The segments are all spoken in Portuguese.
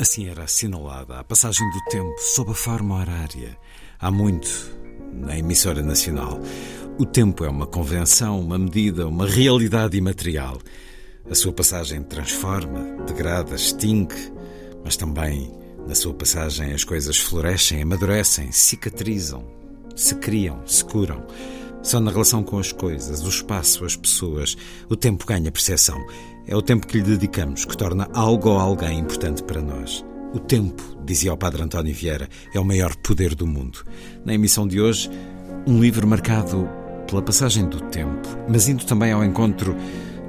Assim era assinalada a passagem do tempo sob a forma horária. Há muito na emissora nacional. O tempo é uma convenção, uma medida, uma realidade imaterial. A sua passagem transforma, degrada, extingue, mas também na sua passagem as coisas florescem, amadurecem, cicatrizam, se criam, se curam. Só na relação com as coisas, o espaço, as pessoas, o tempo ganha percepção. É o tempo que lhe dedicamos que torna algo ou alguém importante para nós. O tempo, dizia o Padre António Vieira, é o maior poder do mundo. Na emissão de hoje, um livro marcado pela passagem do tempo, mas indo também ao encontro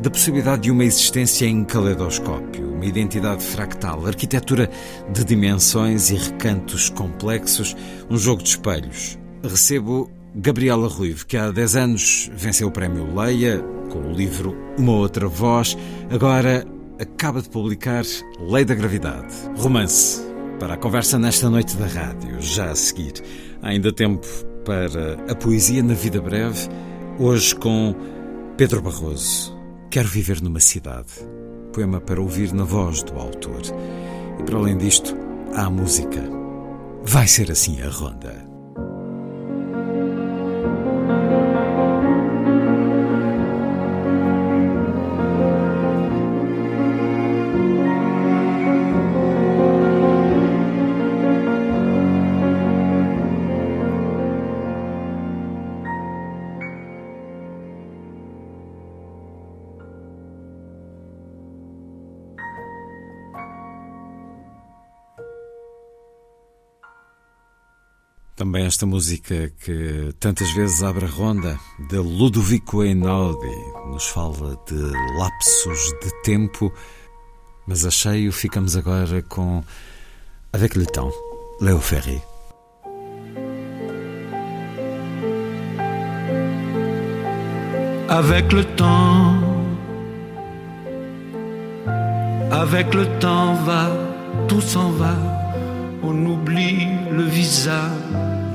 da possibilidade de uma existência em caleidoscópio, uma identidade fractal, arquitetura de dimensões e recantos complexos, um jogo de espelhos. Recebo Gabriela Ruivo, que há 10 anos venceu o prémio Leia com o livro Uma Outra Voz, agora acaba de publicar Lei da Gravidade, romance, para a conversa nesta noite da rádio, já a seguir. Há ainda tempo para a poesia na vida breve, hoje com Pedro Barroso. Quero viver numa cidade. Poema para ouvir na voz do autor. E para além disto, há a música. Vai ser assim a ronda. Esta música que tantas vezes abre a ronda, de Ludovico Einaudi, nos fala de lapsos de tempo, mas a cheio ficamos agora com Avec le temps, Léo Ferry. Avec le temps, avec le temps va, tout s'en va, on oublie le visage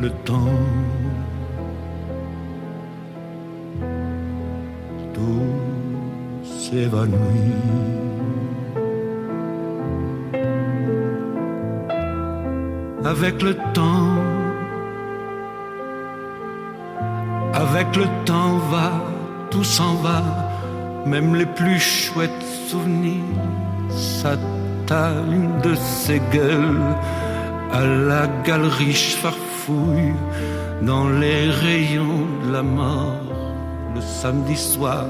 le temps. Tout s'évanouit. Avec le temps, avec le temps va, tout s'en va, même les plus chouettes souvenirs s'attallent de ces gueules à la galerie dans les rayons de la mort le samedi soir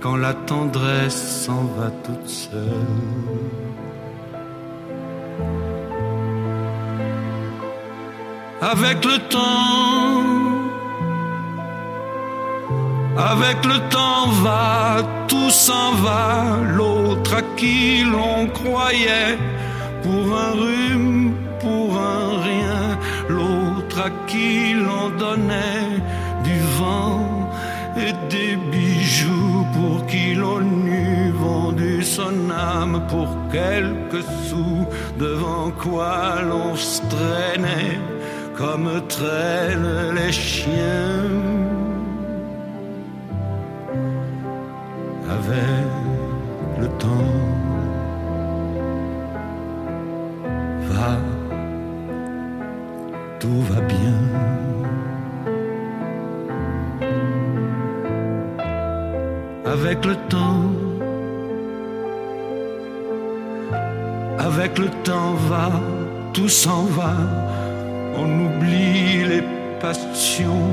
quand la tendresse s'en va toute seule. Avec le temps, avec le temps va, tout s'en va, l'autre à qui l'on croyait pour un rhume pour un rien à qui l'on donnait du vent et des bijoux pour qui l'on eût vendu son âme pour quelques sous, devant quoi l'on se traînait comme traînent les chiens. Avec le temps tout va bien. Avec le temps, avec le temps va, tout s'en va on oublie les passions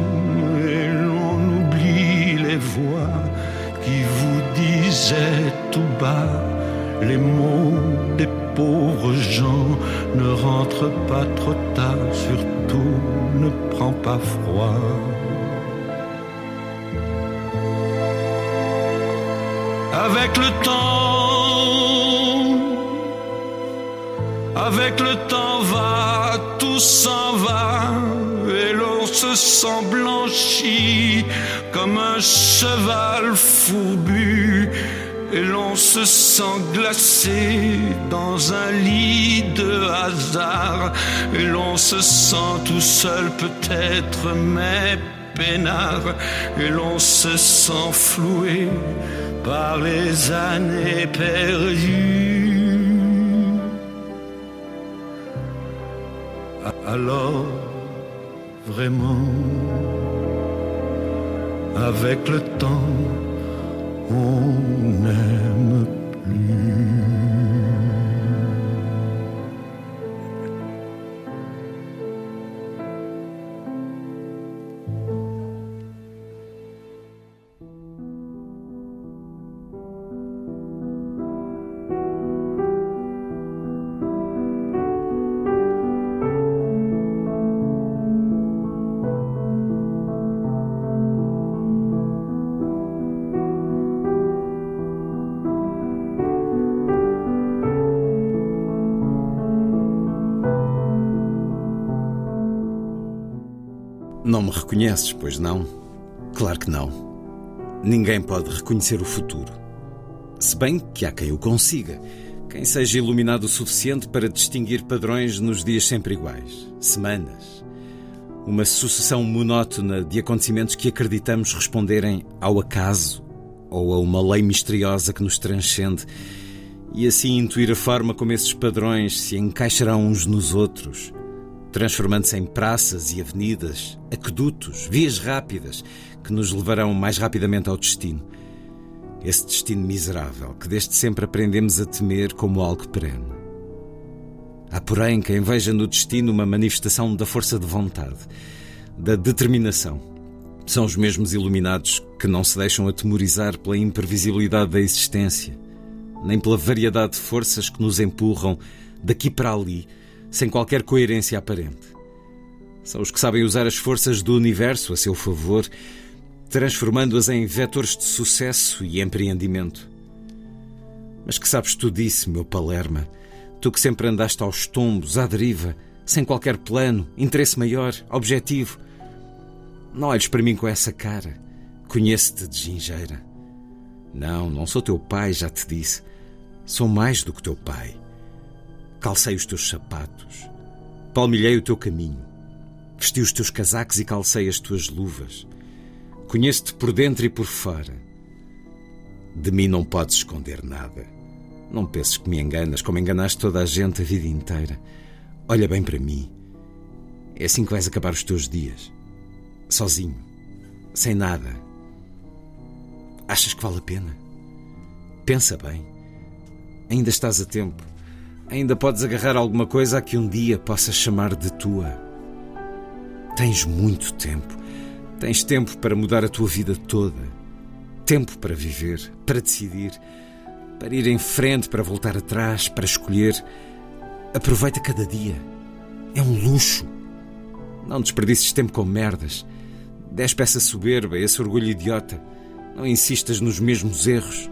et l'on oublie les voix qui vous disaient tout bas les mots des pauvres gens. Ne rentre pas trop tard, surtout ne prends pas froid. Avec le temps, avec le temps va s'en va et l'on se sent blanchi comme un cheval fourbu et l'on se sent glacé dans un lit de hasard et l'on se sent tout seul peut-être mais peinard et l'on se sent floué par les années perdues. alors vraiment avec le temps on n'aime plus. Reconheces, pois não? Claro que não. Ninguém pode reconhecer o futuro. Se bem que há quem o consiga. Quem seja iluminado o suficiente para distinguir padrões nos dias sempre iguais, semanas. Uma sucessão monótona de acontecimentos que acreditamos responderem ao acaso ou a uma lei misteriosa que nos transcende e assim intuir a forma como esses padrões se encaixarão uns nos outros transformando-se em praças e avenidas, aquedutos, vias rápidas que nos levarão mais rapidamente ao destino. Esse destino miserável que desde sempre aprendemos a temer como algo perene. Há, porém, quem veja no destino uma manifestação da força de vontade, da determinação. São os mesmos iluminados que não se deixam atemorizar pela imprevisibilidade da existência, nem pela variedade de forças que nos empurram daqui para ali sem qualquer coerência aparente. São os que sabem usar as forças do universo a seu favor, transformando-as em vetores de sucesso e empreendimento. Mas que sabes tu disso, meu Palerma? Tu que sempre andaste aos tombos, à deriva, sem qualquer plano, interesse maior, objetivo. Não olhes para mim com essa cara. Conheço-te de gingeira. Não, não sou teu pai, já te disse. Sou mais do que teu pai. Calcei os teus sapatos, palmilhei o teu caminho, vesti os teus casacos e calcei as tuas luvas. Conheço-te por dentro e por fora. De mim não podes esconder nada. Não penses que me enganas como enganaste toda a gente a vida inteira. Olha bem para mim. É assim que vais acabar os teus dias. Sozinho. Sem nada. Achas que vale a pena? Pensa bem. Ainda estás a tempo. Ainda podes agarrar alguma coisa a que um dia possas chamar de tua. Tens muito tempo. Tens tempo para mudar a tua vida toda. Tempo para viver, para decidir, para ir em frente, para voltar atrás, para escolher. Aproveita cada dia. É um luxo. Não desperdices tempo com merdas. Despe essa soberba, esse orgulho idiota. Não insistas nos mesmos erros.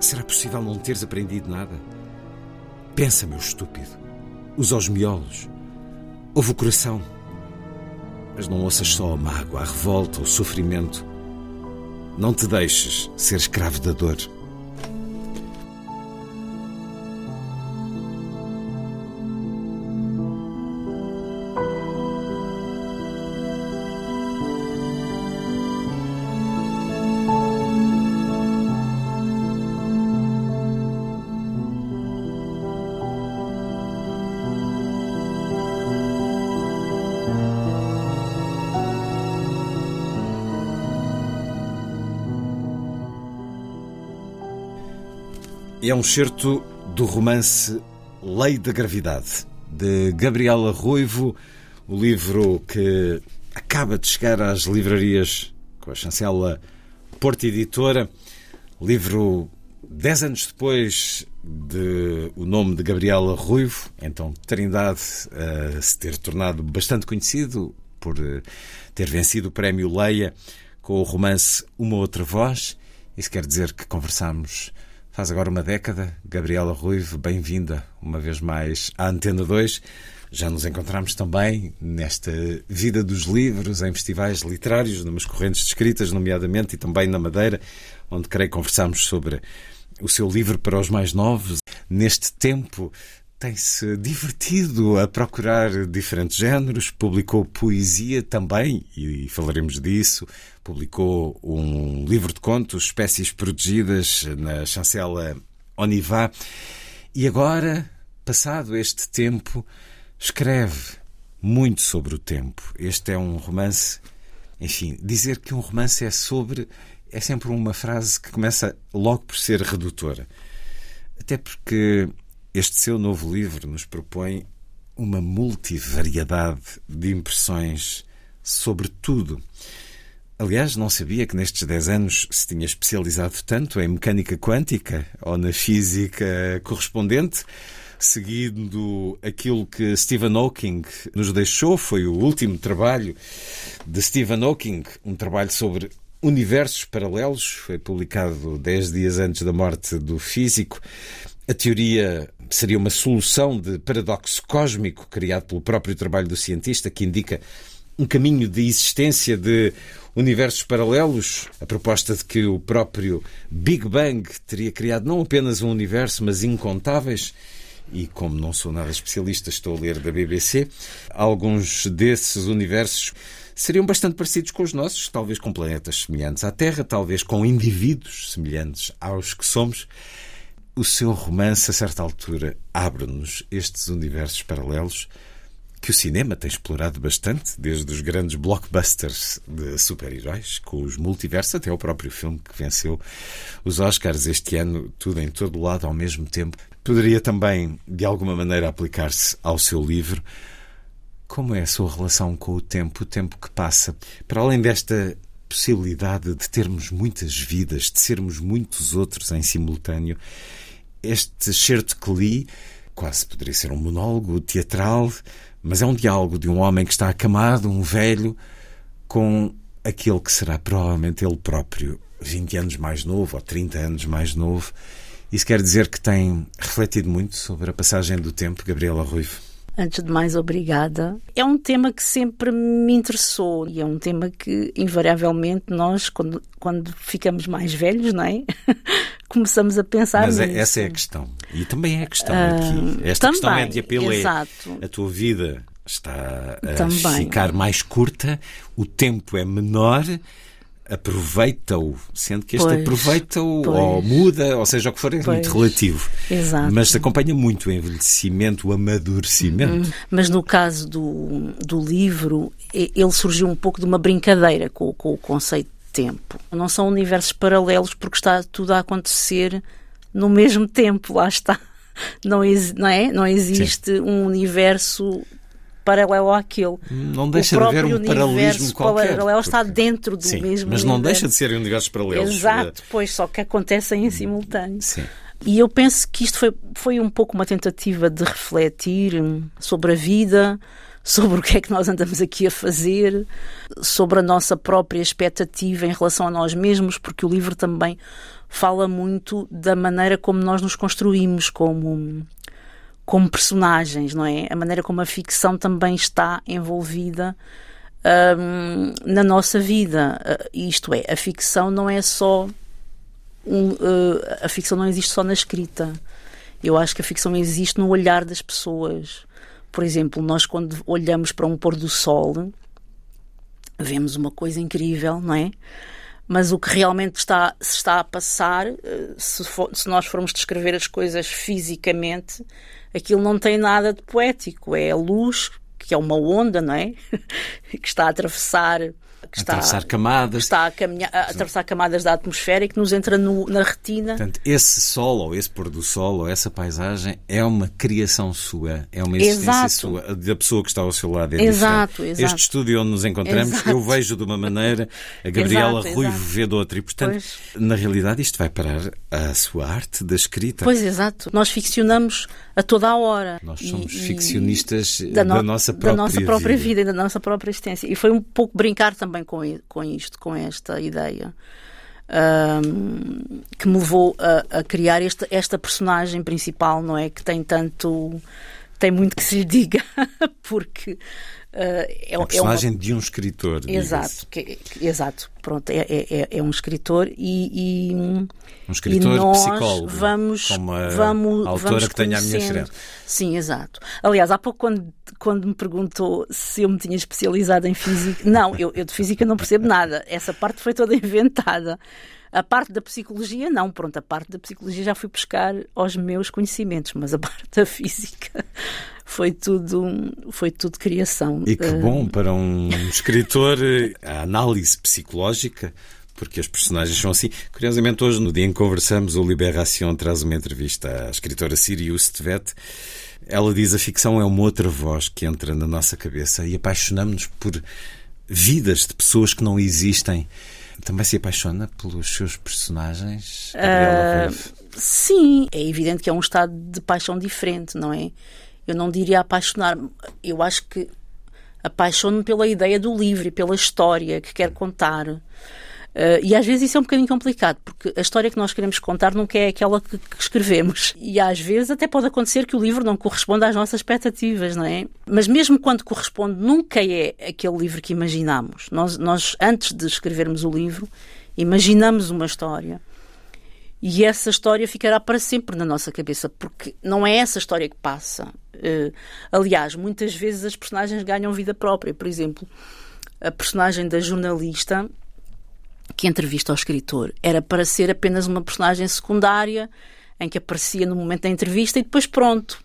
Será possível não teres aprendido nada? Pensa, meu estúpido. Usa os miolos. Ouve o coração. mas não ouças só a mágoa, a revolta, o sofrimento. Não te deixes ser escravo da dor. É um certo do romance Lei da Gravidade, de Gabriela Ruivo, o livro que acaba de chegar às livrarias com a chancela Porta Editora, livro dez anos depois de o nome de Gabriela Ruivo, então Trindade a se ter tornado bastante conhecido por eh, ter vencido o prémio Leia com o romance Uma Outra Voz. Isso quer dizer que conversamos Faz agora uma década. Gabriela Ruivo, bem-vinda uma vez mais à Antena 2. Já nos encontramos também nesta vida dos livros, em festivais literários, numas correntes de escritas, nomeadamente, e também na Madeira, onde creio conversamos sobre o seu livro para os mais novos. Neste tempo tem-se divertido a procurar diferentes géneros, publicou poesia também, e falaremos disso. Publicou um livro de contos, Espécies Protegidas, na chancela Onivá. E agora, passado este tempo, escreve muito sobre o tempo. Este é um romance. Enfim, dizer que um romance é sobre. é sempre uma frase que começa logo por ser redutora. Até porque este seu novo livro nos propõe uma multivariedade de impressões sobre tudo. Aliás, não sabia que nestes 10 anos se tinha especializado tanto em mecânica quântica ou na física correspondente, seguindo aquilo que Stephen Hawking nos deixou, foi o último trabalho de Stephen Hawking, um trabalho sobre universos paralelos, foi publicado 10 dias antes da morte do físico. A teoria seria uma solução de paradoxo cósmico criado pelo próprio trabalho do cientista que indica um caminho de existência de universos paralelos, a proposta de que o próprio Big Bang teria criado não apenas um universo, mas incontáveis. E como não sou nada especialista, estou a ler da BBC, alguns desses universos seriam bastante parecidos com os nossos, talvez com planetas semelhantes à Terra, talvez com indivíduos semelhantes aos que somos. O seu romance, a certa altura, abre-nos estes universos paralelos que o cinema tem explorado bastante, desde os grandes blockbusters de super-heróis, com os multiversos, até o próprio filme que venceu os Oscars este ano, tudo em todo lado ao mesmo tempo. Poderia também, de alguma maneira, aplicar-se ao seu livro. Como é a sua relação com o tempo, o tempo que passa? Para além desta possibilidade de termos muitas vidas, de sermos muitos outros em simultâneo, este certo que li quase poderia ser um monólogo teatral, mas é um diálogo de um homem que está acamado, um velho, com aquele que será provavelmente ele próprio, 20 anos mais novo ou 30 anos mais novo. Isso quer dizer que tem refletido muito sobre a passagem do tempo, Gabriela Ruivo? Antes de mais, obrigada. É um tema que sempre me interessou e é um tema que, invariavelmente, nós, quando, quando ficamos mais velhos, não é? Começamos a pensar Mas é, nisso. essa é a questão. E também é a questão uh, aqui. Esta também, questão é de apelo exato. é a tua vida está a também. ficar mais curta, o tempo é menor aproveita-o, sendo que este aproveita-o ou muda, ou seja, o que for, é pois, muito relativo. Exato. Mas acompanha muito o envelhecimento, o amadurecimento. Uhum. Mas no caso do, do livro, ele surgiu um pouco de uma brincadeira com, com o conceito de tempo. Não são universos paralelos porque está tudo a acontecer no mesmo tempo, lá está. Não, não, é? não existe Sim. um universo paralelo àquele. Não deixa de haver um paralelismo qualquer. paralelo está dentro do sim, mesmo Mas não deixa de serem universos paralelos. Exato, pois, só que acontecem em simultâneo. Sim. E eu penso que isto foi, foi um pouco uma tentativa de refletir sobre a vida, sobre o que é que nós andamos aqui a fazer, sobre a nossa própria expectativa em relação a nós mesmos, porque o livro também fala muito da maneira como nós nos construímos como como personagens, não é? A maneira como a ficção também está envolvida um, na nossa vida. Uh, isto é, a ficção não é só. Um, uh, a ficção não existe só na escrita. Eu acho que a ficção existe no olhar das pessoas. Por exemplo, nós quando olhamos para um pôr do sol, vemos uma coisa incrível, não é? Mas o que realmente está, se está a passar, eh, se, for, se nós formos descrever as coisas fisicamente, aquilo não tem nada de poético. É a luz, que é uma onda, não é? que está a atravessar que está, atravessar camadas. está a, caminhar, a atravessar camadas da atmosfera e que nos entra no, na retina. Portanto, esse sol, ou esse pôr do sol, ou essa paisagem é uma criação sua, é uma existência exato. sua, da pessoa que está ao seu lado. É exato, exato. Este estúdio onde nos encontramos, exato. eu vejo de uma maneira, a Gabriela exato, Ruivo vê de outra. E, portanto, pois. na realidade, isto vai parar à sua arte da escrita. Pois, exato. Nós ficcionamos a toda a hora. Nós somos e, ficcionistas da, no, da, nossa própria, da nossa própria vida. vida e da nossa própria existência. E foi um pouco brincar também com, com isto, com esta ideia. Um, que me levou a, a criar esta, esta personagem principal, não é? Que tem tanto. Tem muito que se lhe diga, porque Uh, é, a personagem é uma... de um escritor. Exato, que, que, exato. Pronto, é, é, é, um escritor e, e um escritor e nós psicólogo, vamos, como a vamos, autora vamos que tenha a minha xerente. Sim, exato. Aliás, há pouco quando, quando me perguntou se eu me tinha especializado em física, não, eu, eu de física não percebo nada. Essa parte foi toda inventada. A parte da psicologia, não, pronto, a parte da psicologia já fui buscar aos meus conhecimentos, mas a parte da física foi tudo, foi tudo criação. E que eh, bom para um escritor eh, a análise psicológica porque as personagens são assim. Curiosamente, hoje, no dia em que conversamos, o Liberação traz uma entrevista à escritora Sirius Tvet. Ela diz a ficção é uma outra voz que entra na nossa cabeça e apaixonamos-nos por vidas de pessoas que não existem também se apaixona pelos seus personagens? Uh, sim, é evidente que é um estado de paixão diferente, não é? Eu não diria apaixonar, eu acho que apaixono-me pela ideia do livro e pela história que quer contar. Uh, e às vezes isso é um bocadinho complicado, porque a história que nós queremos contar nunca é aquela que, que, escrevemos. E às vezes até pode acontecer que o livro não corresponda às nossas expectativas, não é? Mas mesmo quando corresponde, nunca é aquele livro que imaginamos. Nós, nós antes de escrevermos o livro, imaginamos uma história. E essa história ficará para sempre na nossa cabeça, porque não é essa história que passa. Uh, aliás, muitas vezes as personagens ganham vida própria. Por exemplo, a personagem da jornalista que entrevista ao escritor. Era para ser apenas uma personagem secundária, em que aparecia no momento da entrevista e depois pronto.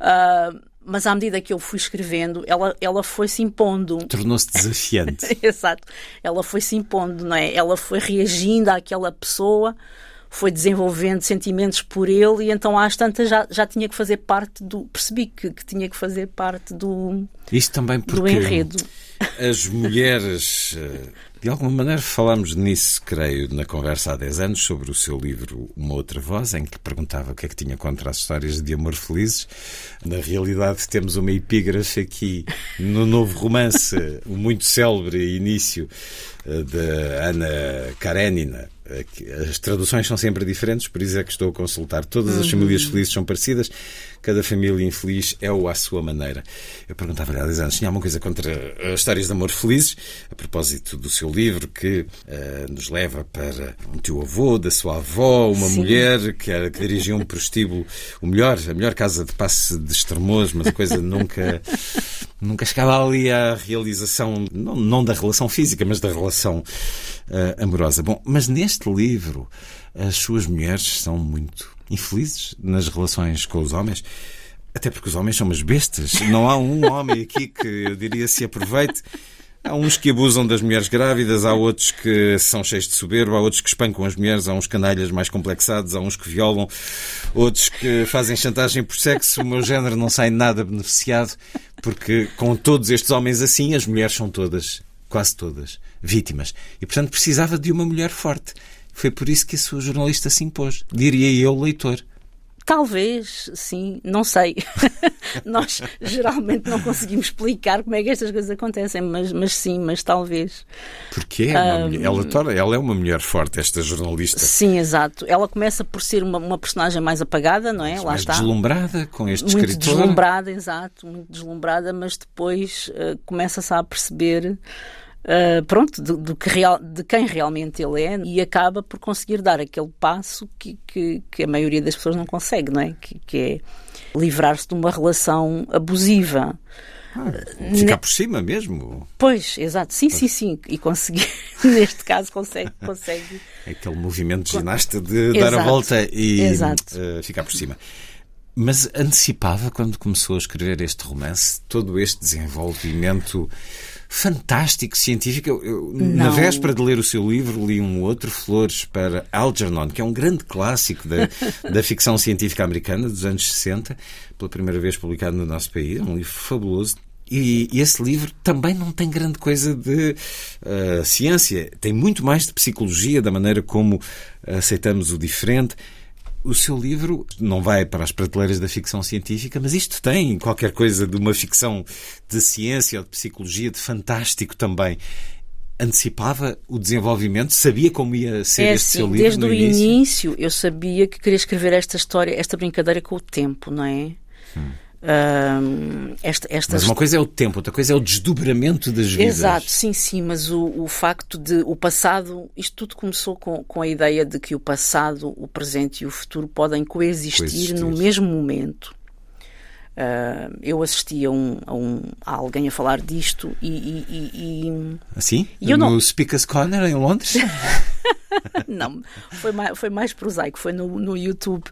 Uh, mas à medida que eu fui escrevendo, ela, ela foi se impondo. Tornou-se desafiante. Exato. Ela foi se impondo, não é? Ela foi reagindo àquela pessoa, foi desenvolvendo sentimentos por ele e então às tantas já, já tinha que fazer parte do. Percebi que, que tinha que fazer parte do. Isto também porque. Do enredo. As mulheres eh, de alguma maneira falámos nisso, creio, na conversa há 10 anos sobre o seu livro Uma Outra Voz, em que perguntava o que é que tinha contra as histórias de amor felizes. Na realidade, temos uma epígrafe aqui no novo romance, o muito célebre início eh, de Ana Karenina. As traduções são sempre diferentes, por isso é que estou a consultar. Todas as uhum. famílias felizes são parecidas cada família infeliz é o à sua maneira. Eu perguntava-lhe há 10 anos, tinha alguma coisa contra as histórias de amor felizes, a propósito do seu livro, que uh, nos leva para um tio-avô, da sua avó, uma Sim. mulher que, era, que dirigia um prostíbulo, o melhor, a melhor casa de passe de extremoso, mas a coisa nunca, nunca chegava ali à realização, não, não da relação física, mas da relação uh, amorosa. Bom, mas neste livro, as suas mulheres são muito infelizes nas relações com os homens. Até porque os homens são umas bestas. Não há um homem aqui que eu diria se aproveite. Há uns que abusam das mulheres grávidas, há outros que são cheios de soberba, há outros que espancam as mulheres, há uns canalhas mais complexados, há uns que violam, outros que fazem chantagem por sexo. O meu género não sai nada beneficiado, porque com todos estes homens assim, as mulheres são todas, quase todas, vítimas. E portanto precisava de uma mulher forte. Foi por isso que a sua jornalista se impôs. Diria eu, leitor. Talvez, sim, não sei. Nós geralmente não conseguimos explicar como é que estas coisas acontecem, mas, mas sim, mas talvez. Porque é uma mulher, ela, torna, ela é uma mulher forte, esta jornalista. Sim, exato. Ela começa por ser uma, uma personagem mais apagada, não é? Mas Lá mais está. deslumbrada com este muito escritor. deslumbrada, exato, muito deslumbrada, mas depois uh, começa-se a perceber. Uh, pronto, do, do que real, de quem realmente ele é e acaba por conseguir dar aquele passo que, que, que a maioria das pessoas não consegue, não é? Que, que é livrar-se de uma relação abusiva. Ficar por cima mesmo. Pois, exato, sim, sim, sim. E conseguir, neste caso, consegue, consegue. Aquele movimento de ginasta de dar a Exato. volta e Exato. eh, ficar por cima. Mas antecipava, quando começou a escrever este romance, todo este desenvolvimento fantástico, científico. Eu, eu, na véspera de ler o seu livro, li um outro, Flores para Algernon, que é um grande clássico da, da ficção científica americana dos anos 60, pela primeira vez publicado no nosso país. Um livro fabuloso. E, esse livro também não tem grande coisa de eh, ciência, tem muito mais de psicologia, da maneira como aceitamos o diferente. O seu livro não vai para as prateleiras da ficção científica, mas isto tem qualquer coisa de uma ficção de ciência ou de psicologia, de fantástico também. Antecipava o desenvolvimento, sabia como ia ser É este assim, seu livro desde no o início. início eu sabia que queria escrever esta história, esta brincadeira com o tempo, não é? Ahm, esta, esta. Mas uma coisa é o tempo, outra coisa é o desdobramento das vidas. Exato, sim, sim, mas o, o facto de o passado, isto tudo começou com, com a ideia de que o passado, o presente e o futuro podem coexistir, Coexistir. no mesmo momento. Ah, eu assisti a, um, a, um, a alguém a falar disto e, e- e- e- Assim? E eu no não- Speaker's Corner, em Londres? não, foi mais, foi mais prosaico, foi no, no YouTube.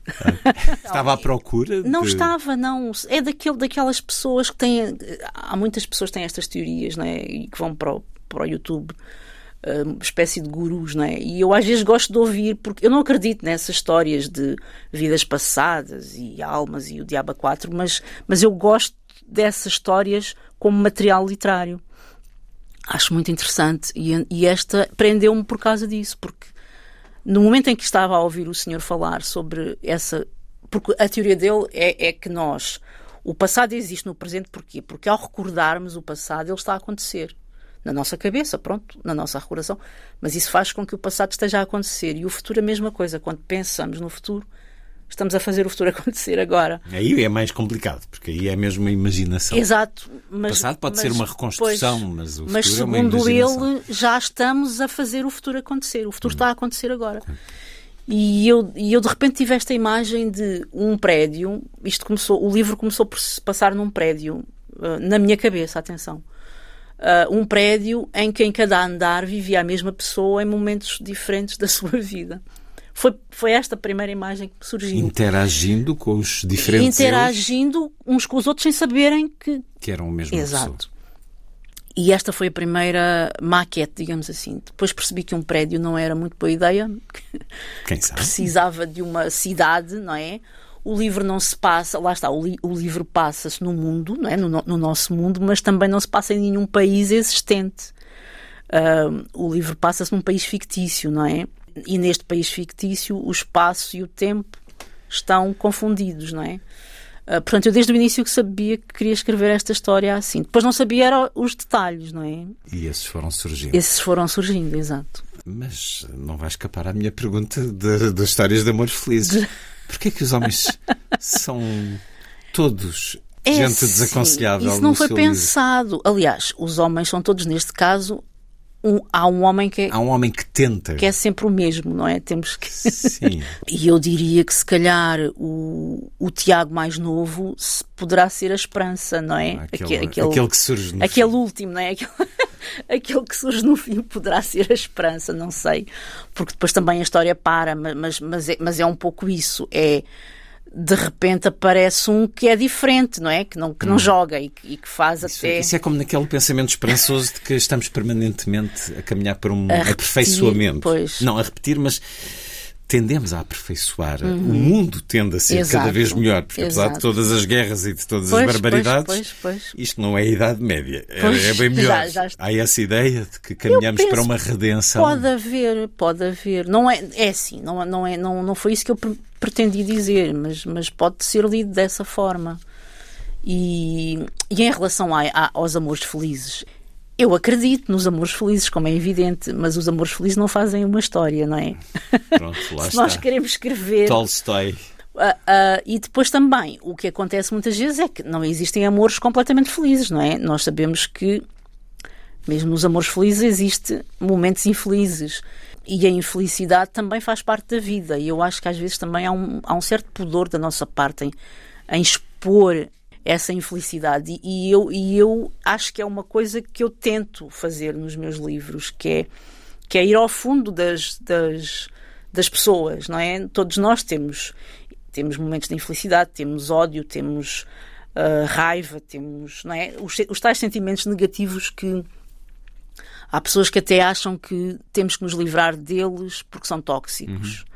Estava à procura Não de... estava, não. É daquele, daquelas pessoas que têm. Há muitas pessoas que têm estas teorias, não é? E que vão para o, para o YouTube, uma espécie de gurus, não é? E eu às vezes gosto de ouvir, porque eu não acredito nessas histórias de vidas passadas e almas e o Diabo 4, mas, mas eu gosto dessas histórias como material literário. Acho muito interessante e, e esta prendeu-me por causa disso, porque no momento em que estava a ouvir o senhor falar sobre essa. Porque a teoria dele é, é que nós. O passado existe no presente porquê? Porque ao recordarmos o passado, ele está a acontecer. Na nossa cabeça, pronto, na nossa recordação. Mas isso faz com que o passado esteja a acontecer. E o futuro, a mesma coisa. Quando pensamos no futuro, estamos a fazer o futuro acontecer agora. Aí é mais complicado, porque aí é mesmo uma imaginação. Exato. O Mas, passado pode mas- ser uma reconstrução, pois, mas o mas futuro é uma segundo ele, já estamos a fazer o futuro acontecer. O Hum. futuro está a acontecer agora. E eu, e eu de repente tive esta imagem de um prédio. Isto começou, o livro começou por se passar num prédio, ah, na minha cabeça, atenção. Ah, um prédio em que em cada andar vivia a mesma pessoa em momentos diferentes da sua vida. Foi, foi esta a primeira imagem que me surgiu. Interagindo com os diferentes Interagindo uns com os outros sem saberem que, que eram mesma pessoa. Exato. E esta foi a primeira maquete, digamos assim. Depois percebi que um prédio não era muito boa ideia, que Quem sabe? precisava de uma cidade, não é? O livro não se passa, lá está, o, li- o livro passa-se no mundo, não é? no, no- no nosso mundo, mas também não se passa em nenhum país existente. Ahm, o livro passa-se num país fictício, não é? E neste país fictício, o espaço e o tempo estão confundidos, não é? Ah, portanto, eu desde o início que sabia que queria escrever esta história assim. Depois não sabia era os detalhes, não é? E esses foram surgindo. Esses foram surgindo, exato. Mas não vai escapar à minha pergunta das histórias de amores felizes. Porquê que os homens são todos É gente assim, desaconselhável Isso não foi seu livro? pensado. Aliás, os homens são todos, neste caso, um- há um homem que é, Há um homem que tenta. que é sempre o mesmo, não é? Temos que. Sim. E eu diria que se calhar o, o Tiago mais novo se- poderá ser a esperança, não é? Aquele, Aque- aquele que surge no Aquele fim. último, não é? Aquele, aquele que surge no fim poderá ser a esperança, não sei. Porque depois também a história para, ma- mas, mas, é, mas é um pouco isso. É de repente aparece um que é diferente, não é? Que não, que não joga e, que- e que faz Isso, até. isso é como naquele pensamento esperançoso de que estamos permanentemente a caminhar para um A repetir, aperfeiçoamento. pois. Não a repetir, mas tendemos a aperfeiçoar. O mundo tende a ser Uhum. Exato. cada vez melhor, porque apesar de Exato. todas as guerras e de todas Pois, as barbaridades, pois, pois, isto não é a Idade Média. É, é bem melhor. já- já. Há essa ideia de que caminhamos para uma redenção. Pode haver, pode haver. Não é, é assim, não, não, é, não, não foi isso que eu pre- pretendi dizer, mas, mas pode ser lido dessa forma. E, e em relação a- a- aos amores felizes, eu acredito nos amores felizes, como é evidente, mas os amores felizes não fazem uma história, não é? Pronto, lá Se está. nós queremos escrever. Tolstói. Ah, ah, e depois também, o que acontece muitas vezes é que não existem amores completamente felizes, não é? Nós sabemos que, mesmo nos amores felizes, existem momentos infelizes. E a infelicidade também faz parte da vida. E eu acho que às vezes também há um, há um certo pudor da nossa parte em, em expor essa infelicidade. E, e eu, e eu acho que é uma coisa que eu tento fazer nos meus livros, que é, que é ir ao fundo das, das, das pessoas, não é? Todos nós temos temos momentos de infelicidade, temos ódio, temos ah, raiva, temos não é? os, os tais sentimentos negativos que há pessoas que até acham que temos que nos livrar deles porque são tóxicos.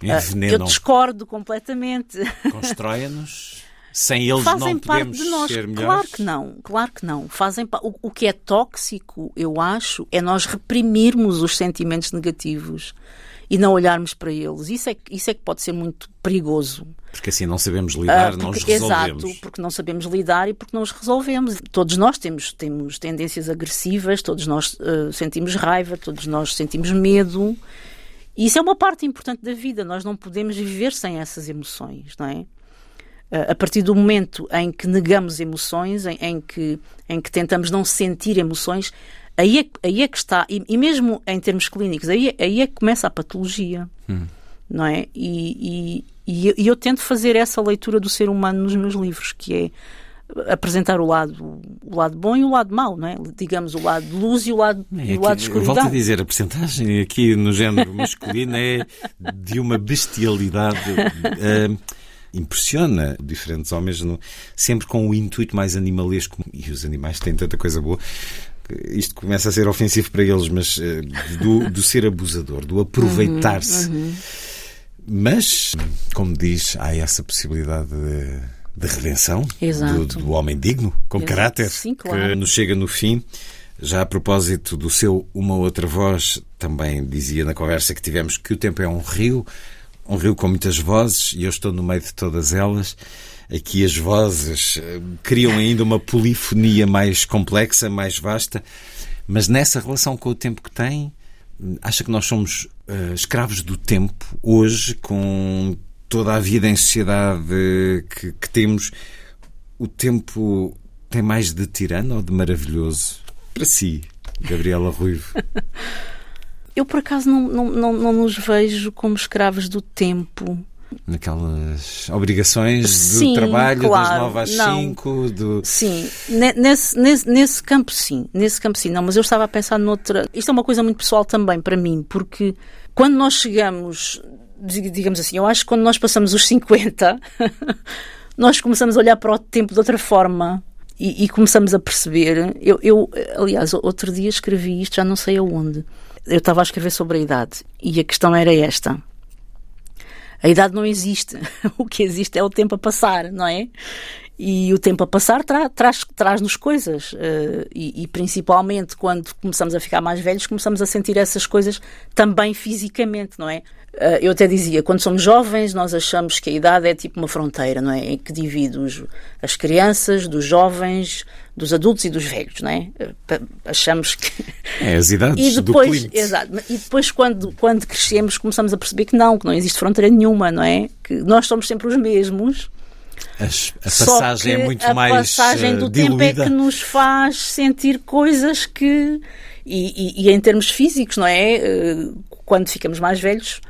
Ah, eu Envenenam. discordo completamente. Constroem-nos. Sem eles Fazem não parte podemos de nós. ser melhores. Claro que não, claro que não. Fazem o, o que é tóxico, eu acho, é nós reprimirmos os sentimentos negativos e não olharmos para eles. Isso é, que- isso é que pode ser muito perigoso. Porque assim não sabemos lidar, Ah, não os porque- resolvemos. Exato, porque não sabemos lidar e porque não os resolvemos. Todos nós temos, temos tendências agressivas, todos nós ah, sentimos raiva, todos nós sentimos medo. E isso é uma parte importante da vida. Nós não podemos viver sem essas emoções, não é? Ah, a partir do momento em que negamos emoções, em, em que, em que tentamos não sentir emoções, aí é, aí é que está, e, e mesmo em termos clínicos, aí, é- aí é que começa a patologia, não é? E, e, e eu- tento fazer essa leitura do ser humano nos meus livros, que é apresentar o lado, o lado bom e o lado mau, não é? Digamos, o lado de luz e o lado, É e o lado de eu volto escuridão. a dizer, a percentagem aqui no género masculino é de uma bestialidade. eh, impressiona diferentes homens, no- sempre com o intuito mais animalesco. E os animais têm tanta coisa boa. que Isto começa a ser ofensivo para eles, mas eh, do, do ser abusador, do aproveitar-se. Uhum, Mas, como diz, há essa possibilidade de, de redenção do, do homem digno, com Exato. caráter, Sim, que claro. nos chega no fim. Já a propósito do seu Uma Outra Voz, também dizia na conversa que tivemos que o tempo é um rio, um rio com muitas vozes, e eu estou no meio de todas elas. Aqui as vozes eh, criam ainda uma polifonia mais complexa, mais vasta, mas nessa relação com o tempo que tem, acha que nós somos eh, escravos do tempo hoje, com toda a vida em sociedade que, que temos? O tempo tem mais de tirano ou de maravilhoso? Para si, Gabriela Ruivo. Eu, por acaso, não, não, não, não nos vejo como escravos do tempo. Naquelas obrigações do Sim, trabalho das claro, 9 às não. 5, do... Sim, ne- nesse, nesse, nesse campo sim, nesse campo sim, não, mas eu estava a pensar noutra. Isto é uma coisa muito pessoal também para mim, porque quando nós chegamos, dig- digamos assim, eu acho que quando nós passamos os 50, nós começamos a olhar para o tempo de outra forma e, e começamos a perceber. Eu, eu, aliás, outro dia escrevi isto, já não sei aonde. Eu estava a escrever sobre a idade e a questão era esta. A idade não existe. O que existe é o tempo a passar, não é? E o tempo a passar tra traz- traz-nos coisas. eh, e, e principalmente quando começamos a ficar mais velhos, começamos a sentir essas coisas também fisicamente, não é? Eh, eu até dizia, quando somos jovens, nós achamos que a idade é tipo uma fronteira, não é? Em que divide os- as crianças, dos jovens, dos adultos e dos velhos, não é? Eh, Achamos que. É, as idades E depois, exato, e depois quando, quando crescemos começamos a perceber que não, que não existe fronteira nenhuma, não é? Que nós somos sempre os mesmos. As- a passagem é muito a mais passagem eh, do tempo diluída. é que nos faz sentir coisas que e, e- e em termos físicos, não é? Eh, Quando ficamos mais velhos,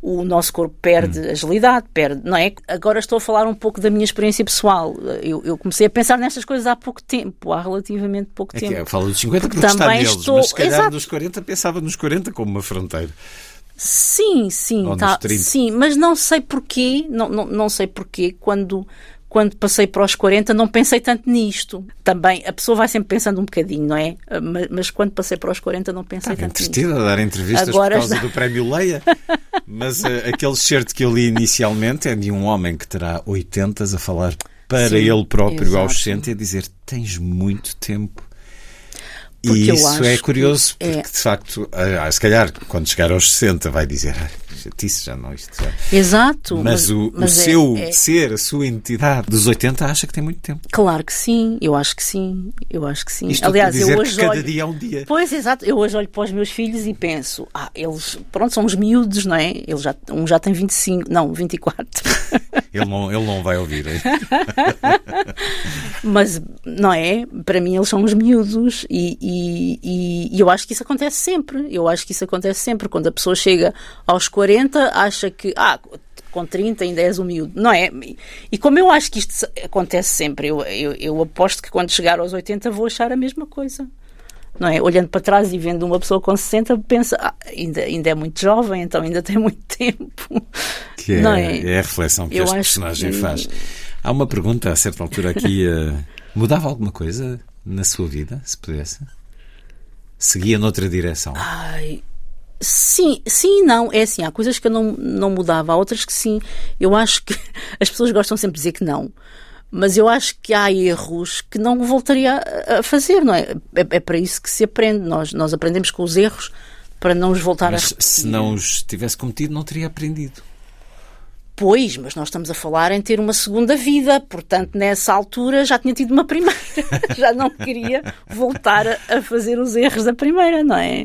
o nosso corpo perde Hum. agilidade, perde, não é? Agora estou a falar um pouco da minha experiência pessoal. Eu, eu comecei a pensar nestas coisas há pouco tempo, há relativamente pouco É que tempo. eu falo dos 50 porque Também está neles, estou- mas se calhar Exato. nos 40 pensava nos 40 como uma fronteira. Sim, sim, tá, 30. sim, mas não sei porquê, não, não, não sei porquê, quando, quando passei para os 40 não pensei tanto nisto. Também, a pessoa vai sempre pensando um bocadinho, não é? Ah, Mas, mas quando passei para os 40 não pensei Estava tanto nisto. a dar entrevistas Agora por causa está- do prémio Leia. Mas uh, aquele certo que eu li inicialmente é de um homem que terá 80 a falar para Sim, ele próprio exato. aos 60 e a dizer: Tens muito tempo. Porque e isso é curioso, é- porque de facto, ah, se calhar quando chegar aos 60 vai dizer: ah, chatice, já não, isto já. Exato. Mas, o, o mas é- seu é- ser, a sua entidade dos 80 acha que tem muito tempo. Claro que sim, eu acho que sim, eu acho que sim. Isto Aliás, dizer eu que hoje cada olho... dia é um dia. Pois, exato, eu hoje olho para os meus filhos e penso, ah, eles, pronto, são os miúdos, não é? Eles já, um já tem 25, não, 24. Ele não, ele não vai ouvir. Mas, não é? Para mim eles são os miúdos e, e, e- e eu acho que isso acontece sempre. Eu acho que isso acontece sempre. Quando a pessoa chega aos 40, acha que, ah, com 30 ainda és um miúdo. Não é? E como eu acho que isto acontece sempre, eu, eu, eu aposto que quando chegar aos 80 vou achar a mesma coisa. Não é? Olhando para trás e vendo uma pessoa com 60, pensa, ah, ainda, ainda é muito jovem, então ainda tem muito tempo. Que é, Não é? é a reflexão que Eu este personagem que- faz. Há uma pergunta a certa altura aqui: eh, mudava alguma coisa na sua vida, se pudesse? Seguia noutra direção? Ai, sim, sim e não. É assim, há coisas que eu não, não mudava, há outras que sim. Eu acho que as pessoas gostam sempre de dizer que não. Mas eu acho que há erros que não voltaria a- a fazer, não é? É, é para isso que se aprende. Nós, nós aprendemos com os erros para não os voltar a Mas repetir. se não os tivesse cometido, não teria aprendido. Pois, mas nós estamos a falar em ter uma segunda vida, portanto, nessa altura já tinha tido uma primeira. já não queria voltar a, a fazer os erros da primeira, não é?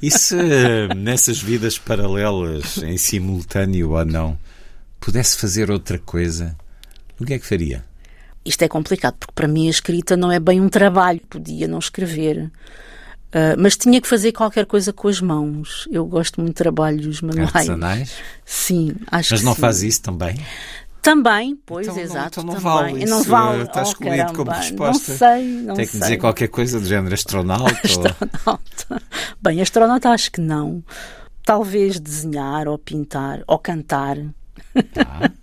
E se eh, nessas vidas paralelas, em simultâneo ou não, pudesse fazer outra coisa, o que é que faria? Isto é complicado, porque para mim a escrita não é bem um trabalho. Podia não escrever. Ah, mas tinha que fazer qualquer coisa com as mãos. Eu gosto muito de trabalhos manuais. Artesanais? Sim, acho Mas que não sim. faz isso também? Também, pois, Então não- exato. então não também. vale não isso, vale. está oh, excluído caramba. como resposta. Não sei, não Tem que sei. dizer qualquer coisa do género astronauta? ou- Astronauta. Bem, astronauta acho que não. Talvez desenhar ou pintar ou cantar.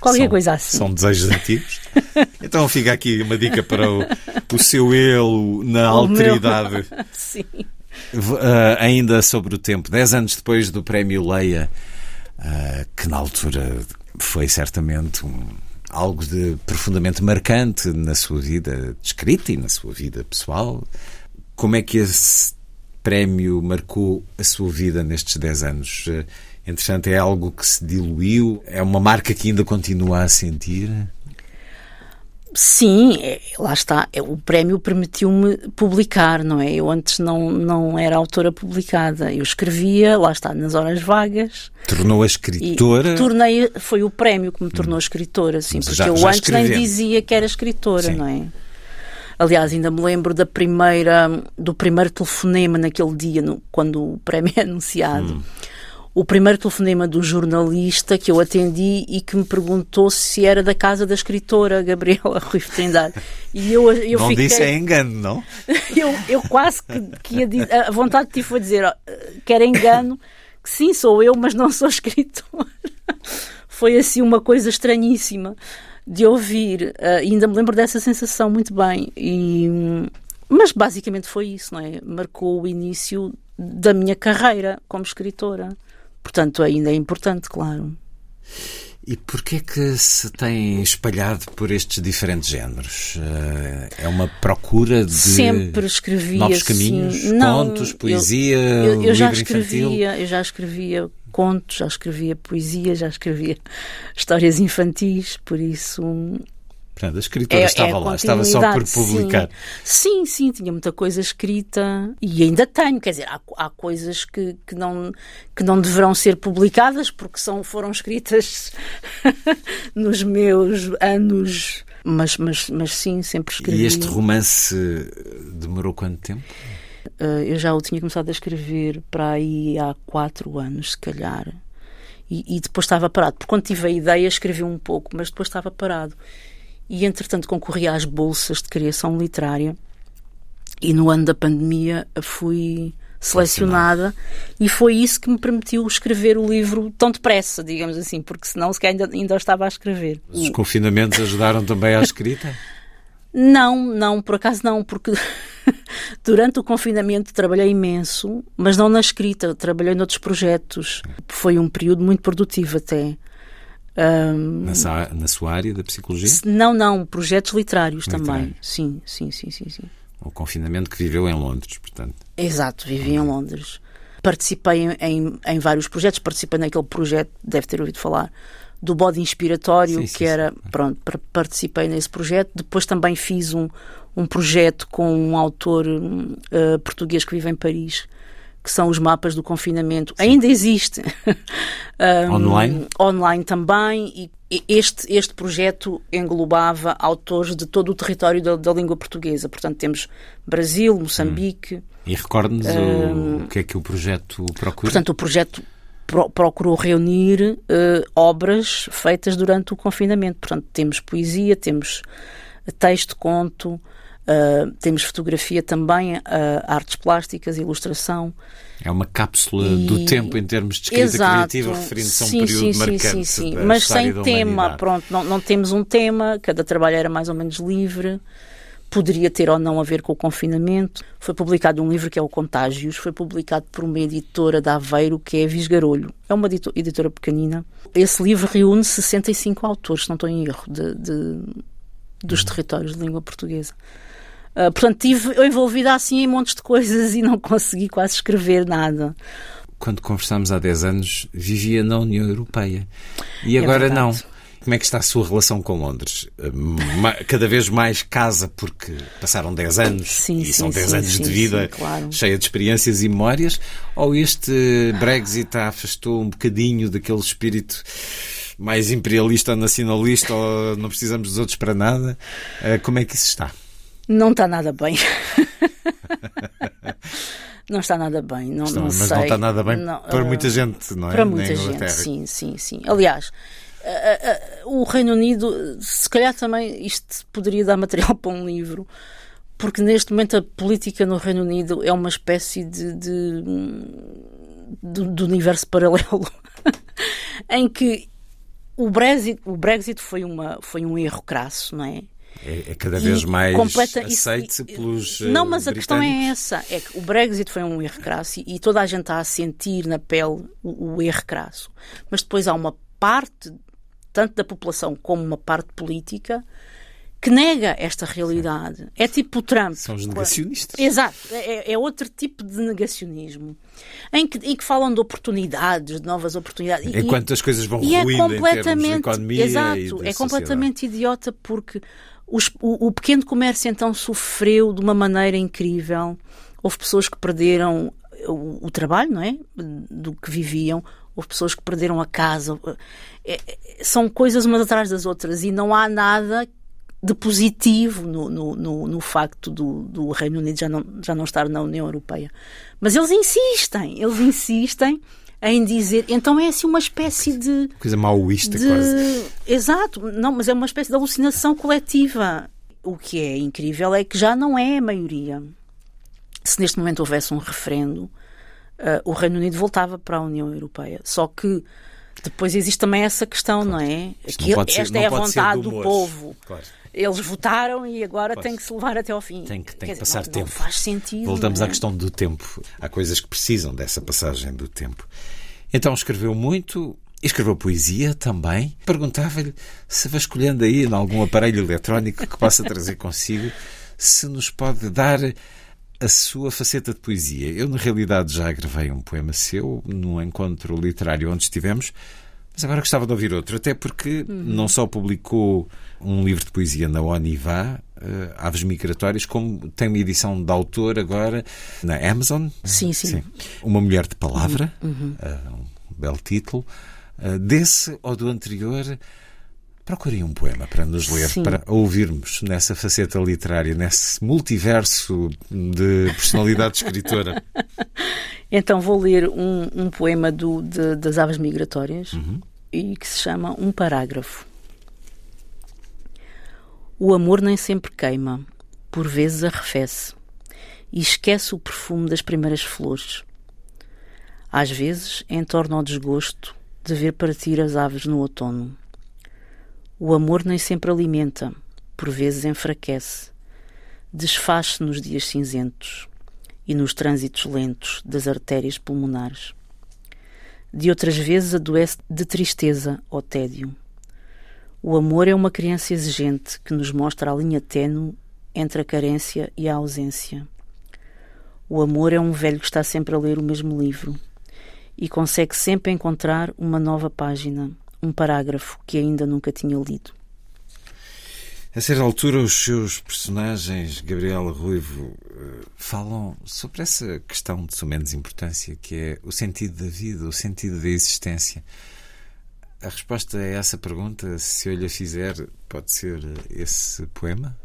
Qualquer São- coisa assim. São desejos antigos. Então fica aqui uma dica para o, o seu eu na O meu. alteridade. Sim. V- ah, ainda sobre o tempo, 10 anos depois do Prémio Leia, ah, que na altura foi certamente um- algo de profundamente marcante na sua vida de escrita e na sua vida pessoal. Como é que esse prémio marcou a sua vida nestes 10 anos? Ah, Entretanto, é algo que se diluiu? É uma marca que ainda continua a sentir? Sim, é- lá está. É, O prémio permitiu-me publicar, não é? Eu antes não, não era autora publicada. Eu escrevia, lá está, nas horas vagas. Tornou a E escritora? tornei, foi o prémio que me tornou escritora, sim, porque já- eu já antes nem escrevendo. dizia que era escritora, Sim. não é? Aliás, ainda me lembro da primeira, do primeiro telefonema naquele dia, no- quando o prémio é anunciado. Hum. O primeiro telefonema do jornalista que eu atendi e que me perguntou se era da casa da escritora Gabriela Rui Trindade. E eu, eu não fiquei, disse é engano, não? eu, eu quase que, que ia dizer, a vontade que tive foi dizer ó, que era engano, que sim, sou eu, mas não sou escritora. Foi assim uma coisa estranhíssima de ouvir. e ainda me lembro dessa sensação muito bem. E, mas basicamente foi isso, não é? Marcou o início da minha carreira como escritora. Portanto, ainda é importante, claro. E porquê que se tem espalhado por estes diferentes géneros? Eh, É uma procura de Sempre escrevia novos caminhos, assim, não, contos, eu- poesia, eu, eu já livro escrevia, infantil? eu já escrevia contos, já escrevia poesia, já escrevia histórias infantis, por isso Portanto, a escritora é, estava é a lá, estava só por publicar. Sim. sim, sim, tinha muita coisa escrita e ainda tenho, quer dizer, há, há coisas que, que, não, que não deverão ser publicadas porque são, foram escritas nos meus anos, mas, mas, mas sim, sempre escrevi. E este romance demorou quanto tempo? Uh, eu já o tinha começado a escrever para aí há quatro anos, se calhar. E, e depois estava parado. Porque quando tive a ideia, escrevi um pouco, mas depois estava parado. E entretanto concorri às bolsas de criação literária. E no ano da pandemia fui selecionada e foi isso que me permitiu escrever o livro tão depressa, digamos assim, porque senão se calhar ainda, ainda estava a escrever. Os confinamentos ajudaram também à escrita? Não, não, por acaso não, porque durante o confinamento trabalhei imenso, mas não na escrita, trabalhei noutros projetos. Foi um período muito produtivo até. Um, na, sua, na, sua, área da psicologia? Não, não, projetos literários Literário. também. Sim, sim, sim, sim, sim. O confinamento que viveu em Londres, portanto. Exato, vivi em Londres. Participei em, em, em vários projetos, participei naquele projeto, deve ter ouvido falar, do bode inspiratório, sim, que sim, era, sim. pronto, participei nesse projeto. Depois também fiz um, um projeto com um autor uh, português que vive em Paris, que são os mapas do confinamento. Ainda existe. um, online? Online também. E este, este projeto englobava autores de todo o território da, da língua portuguesa. Portanto, temos Brasil, Moçambique. Hum. E recorde-nos um, o que é que o projeto procura? Portanto, o projeto procurou reunir uh, obras feitas durante o confinamento. Portanto, temos poesia, temos texto, conto, uh, temos fotografia também, uh, artes plásticas, ilustração. É uma cápsula e... do tempo em termos de escrita Exato. criativa, referindo-se a um sim, período sim, marcante. Sim, sim, sim. Mas sem tema, pronto, não, não temos um tema, cada trabalho era mais ou menos livre poderia ter ou não a ver com o confinamento. Foi publicado um livro que é o Contágios, foi publicado por uma editora de Aveiro que é Visgarolho. É uma editora pequenina. Esse livro reúne 65 autores, se não estou em erro, de, de dos uhum. territórios de língua portuguesa. Uh, portanto, estive envolvida assim em montes de coisas e não consegui quase escrever nada. Quando conversámos há 10 anos, vivia na União Europeia. E é agora não. Como é que está a sua relação com Londres? Cada vez mais casa porque passaram 10 anos sim, e sim, são 10 sim, anos de vida claro. cheia de experiências e memórias? Ou este Brexit afastou um bocadinho daquele espírito mais imperialista ou nacionalista ou não precisamos dos outros para nada? Eh, como é que isso está? Não está nada bem. não está nada bem. Não, não mas sei. não está nada bem não, para uh, muita gente, não é? Para muita gente, sim, sim, sim. Aliás, o Reino Unido, se calhar também isto poderia dar material para um livro, porque neste momento a política no Reino Unido é uma espécie de, de, de, de universo paralelo em que o Brexit, o Brexit foi, uma, foi um erro crasso, não é? É, é cada vez mais completa, aceite isso, pelos. Não, mas a questão é essa: é que o Brexit foi um erro crasso e, e toda a gente está a sentir na pele o, o erro crasso. Mas depois há uma parte tanto da população como uma parte política, que nega esta realidade. É tipo o Trump. São os negacionistas. Exato. É, é outro tipo de negacionismo. Em que, em que falam de oportunidades, de novas oportunidades. Enquanto e, as coisas vão ruindo é completamente, em economia Exato. é completamente idiota porque os, o, o pequeno comércio então sofreu de uma maneira incrível. Houve pessoas que perderam o, o trabalho, não é? Do que viviam houve pessoas que perderam a casa. É, é, são coisas umas atrás das outras e não há nada de positivo no, no, no, no facto do, do, Reino Unido já não, já não estar na União Europeia. Mas eles insistem, eles insistem em dizer. Então é assim uma espécie de. Coisa maoísta, de, quase. Exato, não, mas é uma espécie de alucinação coletiva. O que é incrível é que já não é a maioria. Se neste momento houvesse um referendo, uh, o Reino Unido voltava para a União Europeia. Só que depois existe também essa questão, claro. não é? Isto que não esta ser, é a vontade do, do povo. Claro. Eles votaram e agora pois. tem que se levar até ao fim. Tem que, tem que passar dizer, tempo. Não faz sentido. Voltamos é? à questão do tempo. Há coisas que precisam dessa passagem do tempo. Então escreveu muito, escreveu poesia também. Perguntava-lhe se vasculhando aí em algum aparelho eletrónico que possa trazer consigo, se nos pode dar a sua faceta de poesia. Eu, na realidade, já gravei um poema seu num encontro literário onde estivemos, mas agora gostava de ouvir outro, até porque uhum. não só publicou um livro de poesia na Onivá, uh, Aves Migratórias, como tem uma edição de autor agora na Amazon. Sim, sim. sim. Uma Mulher de Palavra, uhum. uh, um belo título. Uh, desse ou do anterior, Procurem um poema para nos ler, Sim. para ouvirmos nessa faceta literária, nesse multiverso de personalidade escritora. Então vou ler um, um poema do, de, das aves migratórias uhum. e que se chama Um Parágrafo. O amor nem sempre queima, por vezes arrefece e esquece o perfume das primeiras flores. Às vezes entorna o desgosto de ver partir as aves no outono o amor nem sempre alimenta, por vezes enfraquece, desfaz-se nos dias cinzentos e nos trânsitos lentos das artérias pulmonares. De outras vezes adoece de tristeza ou tédio. O amor é uma criança exigente que nos mostra a linha tênue entre a carência e a ausência. O amor é um velho que está sempre a ler o mesmo livro e consegue sempre encontrar uma nova página, um parágrafo que ainda nunca tinha lido. A certa altura, os seus personagens, Gabriela Ruivo, eh, falam sobre essa questão de menos importância, que é o sentido da vida, o sentido da existência. A resposta a essa pergunta, se eu lhe fizer, pode ser esse poema?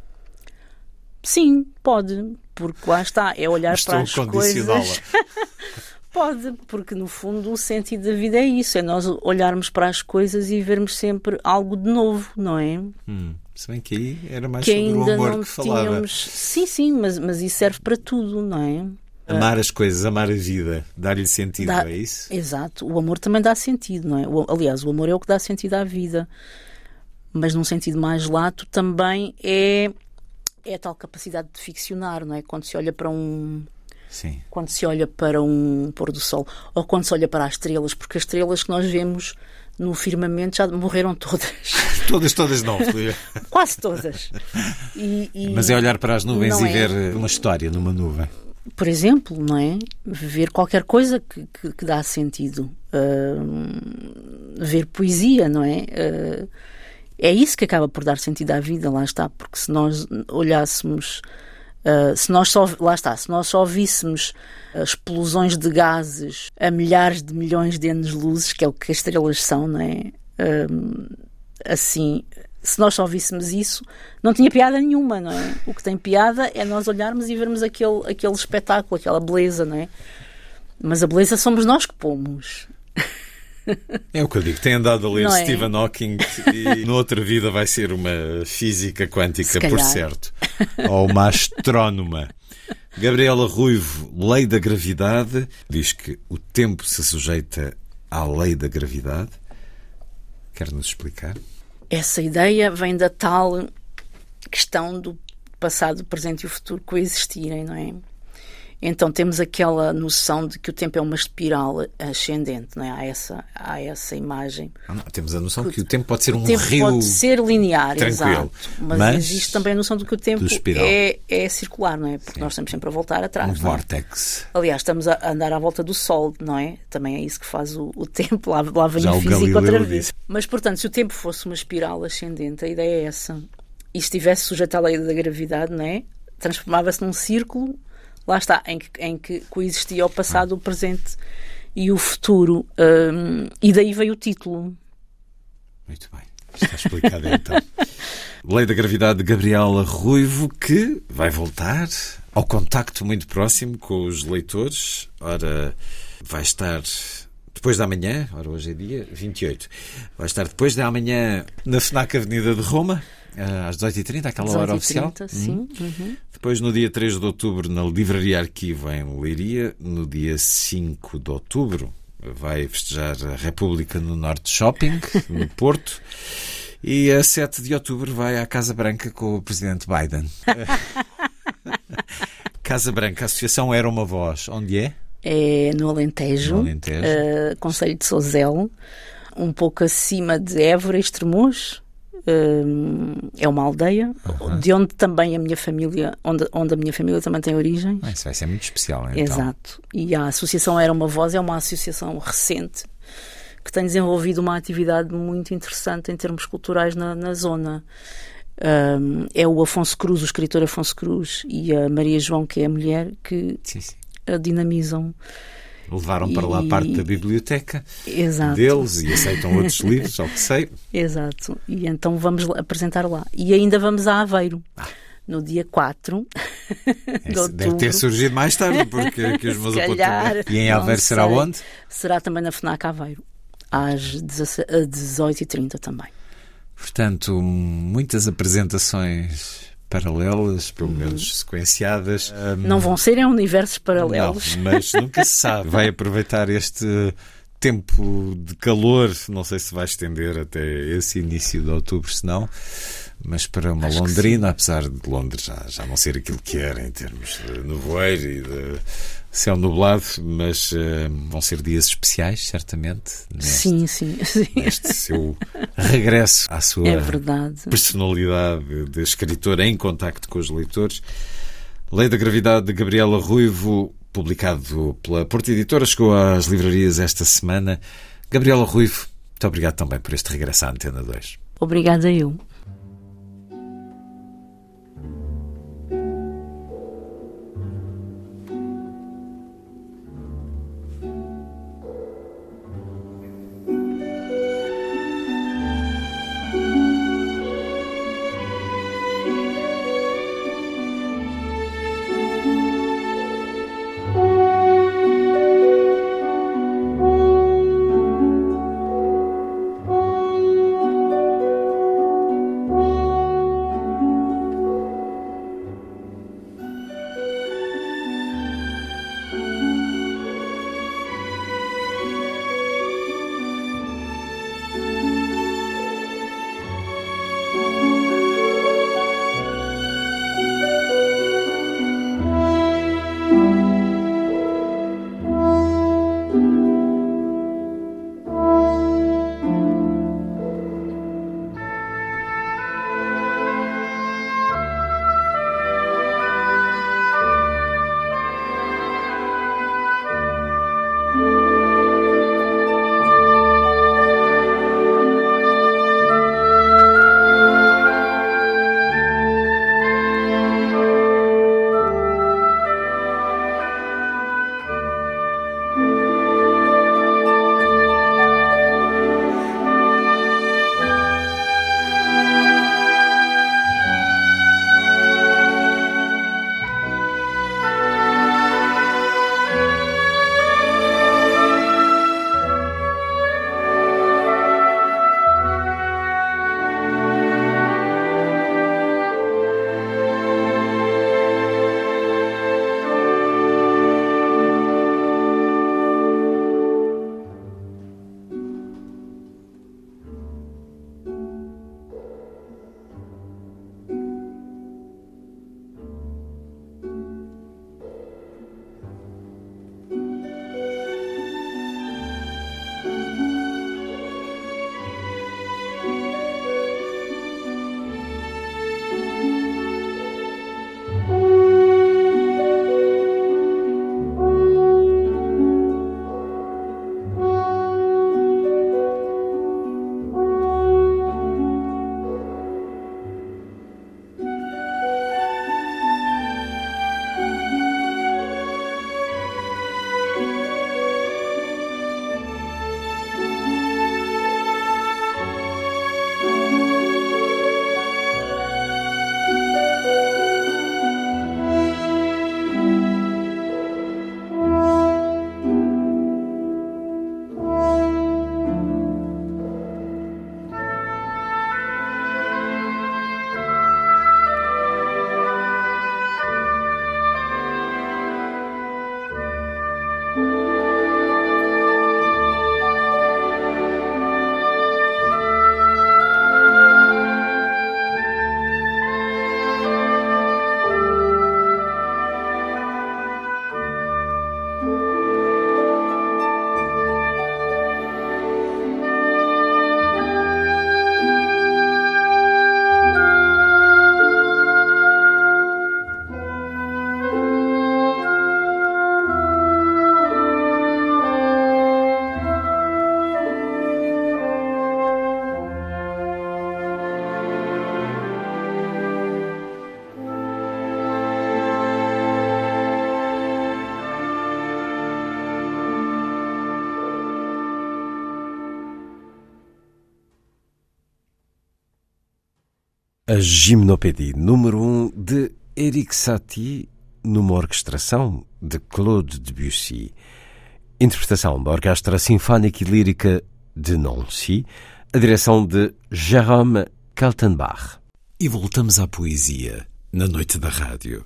Sim, pode, porque lá está, é olhar Estou para as coisas. pode, porque no fundo o sentido da vida é isso, é nós olharmos para as coisas e vermos sempre algo de novo, não é? Hum, se bem que aí era mais que sobre ainda o amor não que falava. tínhamos. Sim, sim, mas, mas isso serve para tudo, não é? Amar as coisas, amar a vida, dar-lhe sentido, Dá- é isso? Exato, o amor também dá sentido, não é? O- aliás, o amor é o que dá sentido à vida, mas num sentido mais lato também é, é a tal capacidade de ficcionar, não é? Quando se olha para um Sim. quando se olha para um pôr do sol ou quando se olha para as estrelas, porque as estrelas que nós vemos no firmamento já morreram todas, Todas, todas não, quase todas. E- e- Mas é olhar para as nuvens Não e é. ver uma história numa nuvem. Por exemplo, não é? Ver qualquer coisa que, que, que dá sentido. Ahm, ver poesia, não é? Ah, é isso que acaba por dar sentido à vida, lá está, porque se nós olhássemos. ah, se nós só, lá está, se nós só víssemos explosões de gases a milhares de milhões de anos-luzes, que é o que as estrelas são, não é? Assim, se nós só víssemos isso, não tinha piada nenhuma, não é? O que tem piada é nós olharmos e vermos aquele, aquele espetáculo, aquela beleza, não é? Mas a beleza somos nós que pomos. É o que eu digo. Tem andado a ler Não é? Stephen Hawking e noutra vida vai ser uma física quântica, por certo. Ou uma astrónoma. Gabriela Ruivo, Lei da Gravidade, diz que o tempo se sujeita à lei da gravidade. Quer nos explicar? Essa ideia vem da tal questão do passado, presente e o futuro coexistirem, não é? Então temos aquela noção de que o tempo é uma espiral ascendente, não é? Há essa, há essa imagem. Ah, não, temos a noção que o tempo pode ser um tempo rio. pode ser linear, tranquilo. exato. Mas, Mas existe também a noção de que o tempo é, é circular, não é? Porque nós estamos sempre a voltar atrás. Um não é? vórtex. Aliás, estamos a andar à volta do Sol, não é? Também é isso que faz o, o tempo. Lá, lá vem Já o o físico Galileu outra vez. disse. Mas, portanto, se o tempo fosse uma espiral ascendente, a ideia é essa. E estivesse sujeito à lei da gravidade, não é? Transformava-se num círculo, lá está, em que, em que coexistia o passado, o presente e o futuro. Hum, e daí veio o título. Muito bem. Está explicado então. Lei da Gravidade de Gabriela Ruivo, que vai voltar ao contacto muito próximo com os leitores. Ora, vai estar depois da manhã, ora hoje é dia 28, vai estar depois da manhã na FNAC Avenida de Roma, às 18h30, aquela hora 18h30, oficial. Sim. Uhum. Depois, no dia 3 de outubro, na Livraria Arquivo, em Leiria. No dia 5 de outubro, vai festejar a República no Norte Shopping, no Porto. E a 7 de outubro vai à Casa Branca com o Presidente Biden. Casa Branca, a Associação Era Uma Voz. Onde é? É no Alentejo, No Alentejo. eh, Conselho de Sozel, um pouco acima de Évora e Estremoz. Eh, é uma aldeia de onde também a minha família, onde, onde a minha família também tem origem. Ah, Isso vai ser muito especial, então. Exato. E a associação Era uma Voz é uma associação recente que tem desenvolvido uma atividade muito interessante em termos culturais na, na zona. Um, é o Afonso Cruz, o escritor Afonso Cruz, e a Maria João, que é a mulher, que Sim, sim. a dinamizam. Levaram para lá E- parte da biblioteca Exato. deles e aceitam outros livros, ao que sei. Exato. E então vamos apresentar lá. E ainda vamos a Aveiro. No dia 4 de Esse Deve outubro. ter surgido mais tarde, porque aqui os meus calhar. E em Aveiro será onde? Será também na FNAC Aveiro. Às 16 eh, 18h30 também. Portanto, muitas apresentações paralelas, pelo menos sequenciadas. Hum, Não vão ser em universos paralelos. Não, mas nunca se sabe. Vai aproveitar este tempo de calor, não sei se vai estender até esse início de outubro, se não. Mas para uma Acho Londrina, apesar de Londres já, já não ser aquilo que era em termos de nevoeiro e de céu nublado, mas uh, vão ser dias especiais, certamente. Neste, sim, sim, sim. Neste seu regresso à sua é personalidade de escritor em contacto com os leitores. Lei da Gravidade de Gabriela Ruivo, publicado pela Porta Editora, chegou às livrarias esta semana. Gabriela Ruivo, muito obrigado também por este regresso à Antena 2. Obrigada eu. A Gimnopédie número 1 um de Eric Satie, numa orquestração de Claude Debussy. Interpretação da Orquestra Sinfónica e Lírica de Nancy, a direção de Jérôme Kaltenbach. E voltamos à poesia, na noite da rádio.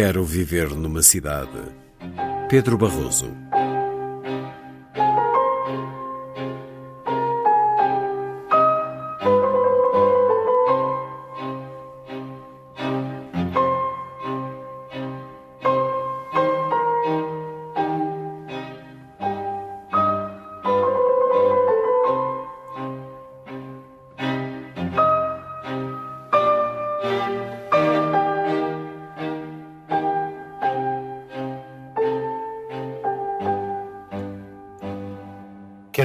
Quero viver numa cidade. Pedro Barroso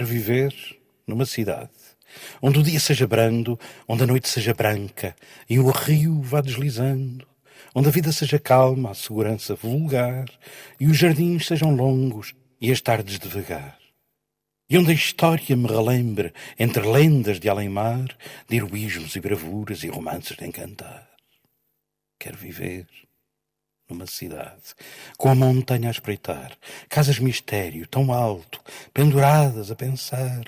Quero viver numa cidade onde o dia seja brando, onde a noite seja branca e o rio vá deslizando, onde a vida seja calma, a segurança vulgar e os jardins sejam longos e as tardes devagar. E onde a história me relembre, entre lendas de além-mar, de heroísmos e bravuras e romances de encantar. Quero viver numa cidade, com a montanha a espreitar, casas mistério tão alto, penduradas a pensar.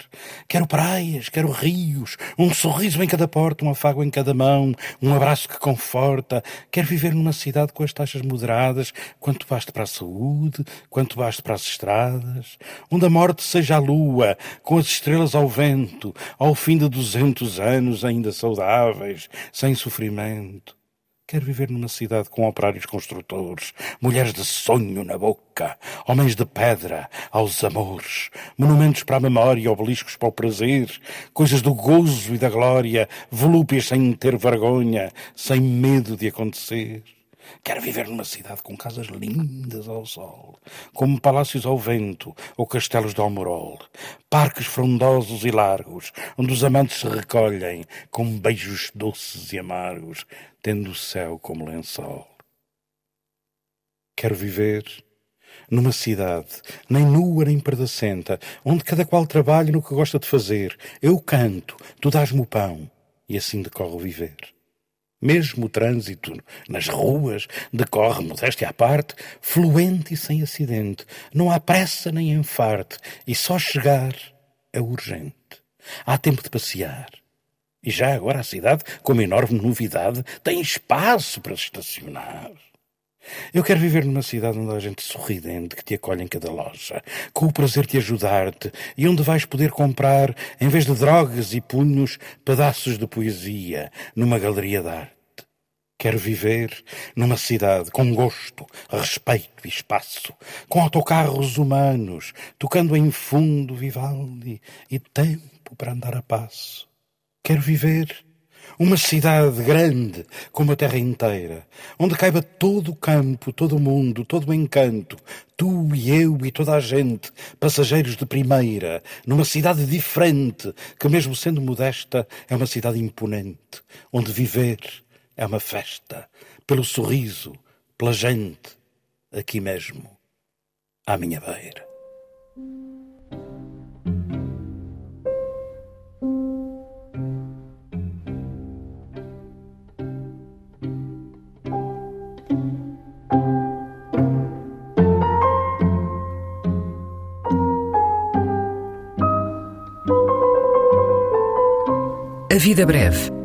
Quero praias, quero rios, um sorriso em cada porta, um afago em cada mão, um abraço que conforta. Quero viver numa cidade com as taxas moderadas, quanto baste para a saúde, quanto baste para as estradas, onde a morte seja a lua, com as estrelas ao vento, ao fim de duzentos anos ainda saudáveis, sem sofrimento Quero viver numa cidade com operários construtores, mulheres de sonho na boca, homens de pedra aos amores, monumentos para a memória, obeliscos para o prazer, coisas do gozo e da glória, volúpias sem ter vergonha, sem medo de acontecer. Quero viver numa cidade com casas lindas ao sol, como palácios ao vento ou castelos de Almorol, parques frondosos e largos, onde os amantes se recolhem com beijos doces e amargos, tendo o céu como lençol. Quero viver numa cidade, nem nua nem perdacenta, onde cada qual trabalha no que gosta de fazer. Eu canto, tu dás-me o pão, e assim decorre o viver. Mesmo o trânsito nas ruas decorre, modéstia à parte, fluente e sem acidente. Não há pressa nem enfarte, e só chegar é urgente. Há tempo de passear. E já agora a cidade, como enorme novidade, tem espaço para estacionar. Eu quero viver numa cidade onde há gente sorridente que te acolhe em cada loja, com o prazer de ajudar-te e onde vais poder comprar, em vez de drogas e punhos, pedaços de poesia numa galeria de arte. Quero viver numa cidade com gosto, respeito e espaço, com autocarros humanos, tocando em fundo Vivaldi e tempo para andar a passo. Quero viver uma cidade grande como a terra inteira, onde caiba todo o campo, todo o mundo, todo o encanto, tu e eu e toda a gente, passageiros de primeira, numa cidade diferente, que mesmo sendo modesta, é uma cidade imponente, onde viver é uma festa, pelo sorriso, pela gente, aqui mesmo, à minha beira. A Vida Breve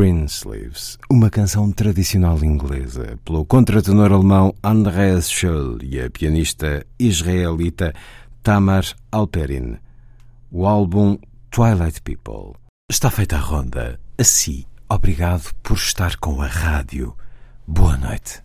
Greensleeves, uma canção tradicional inglesa, pelo contratenor alemão Andreas Scholl e a pianista israelita Tamar Alperin. O álbum Twilight People. Está feita a ronda. Assim, obrigado por estar com a rádio. Boa noite.